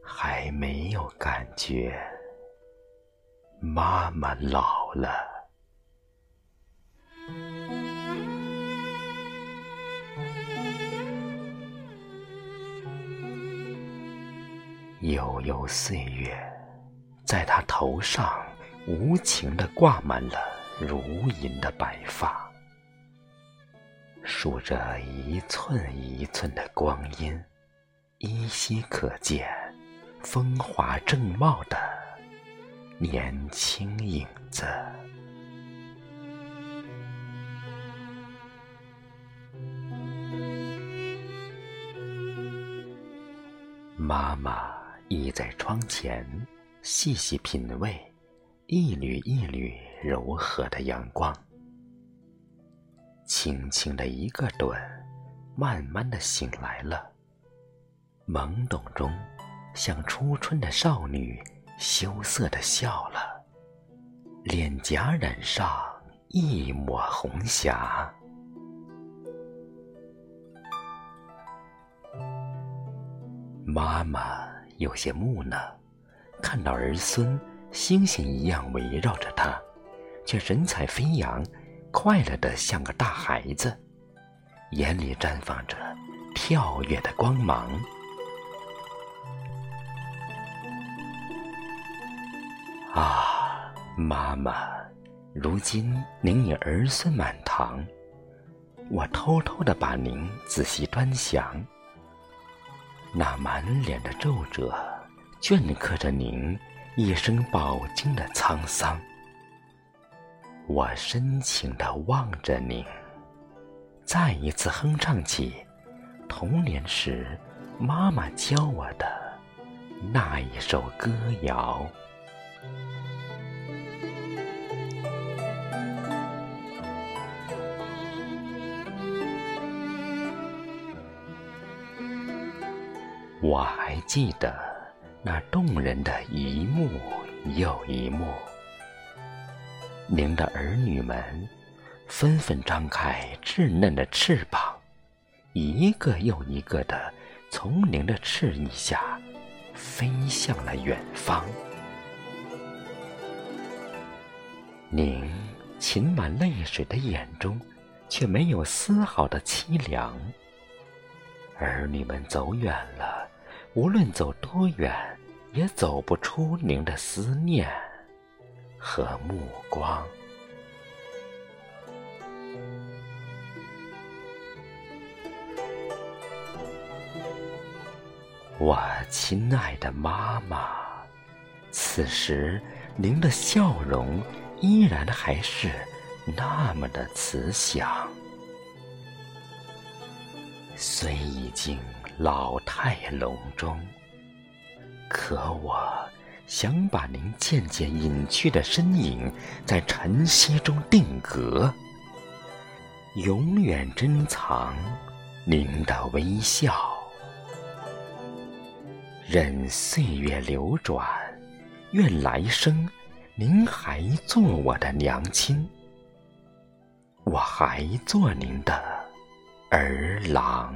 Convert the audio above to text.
还没有感觉，妈妈老了。悠悠岁月，在他头上无情地挂满了如银的白发，数着一寸一寸的光阴，依稀可见。风华正茂的年轻影子，妈妈倚在窗前，细细品味一缕一缕柔和的阳光，轻轻的一个盹，慢慢的醒来了，懵懂中。像初春的少女，羞涩的笑了，脸颊染上一抹红霞。妈妈有些木讷，看到儿孙星星一样围绕着他，却神采飞扬，快乐的像个大孩子，眼里绽放着跳跃的光芒。啊，妈妈，如今您已儿孙满堂，我偷偷的把您仔细端详，那满脸的皱褶，镌刻着您一生饱经的沧桑。我深情的望着您，再一次哼唱起童年时妈妈教我的那一首歌谣。我还记得那动人的一幕又一幕，您的儿女们纷纷张开稚嫩的翅膀，一个又一个的从您的翅翼下飞向了远方。您噙满泪水的眼中，却没有丝毫的凄凉。儿女们走远了。无论走多远，也走不出您的思念和目光。我亲爱的妈妈，此时您的笑容依然还是那么的慈祥，虽已经。老态龙钟，可我想把您渐渐隐去的身影在晨曦中定格，永远珍藏您的微笑。任岁月流转，愿来生您还做我的娘亲，我还做您的儿郎。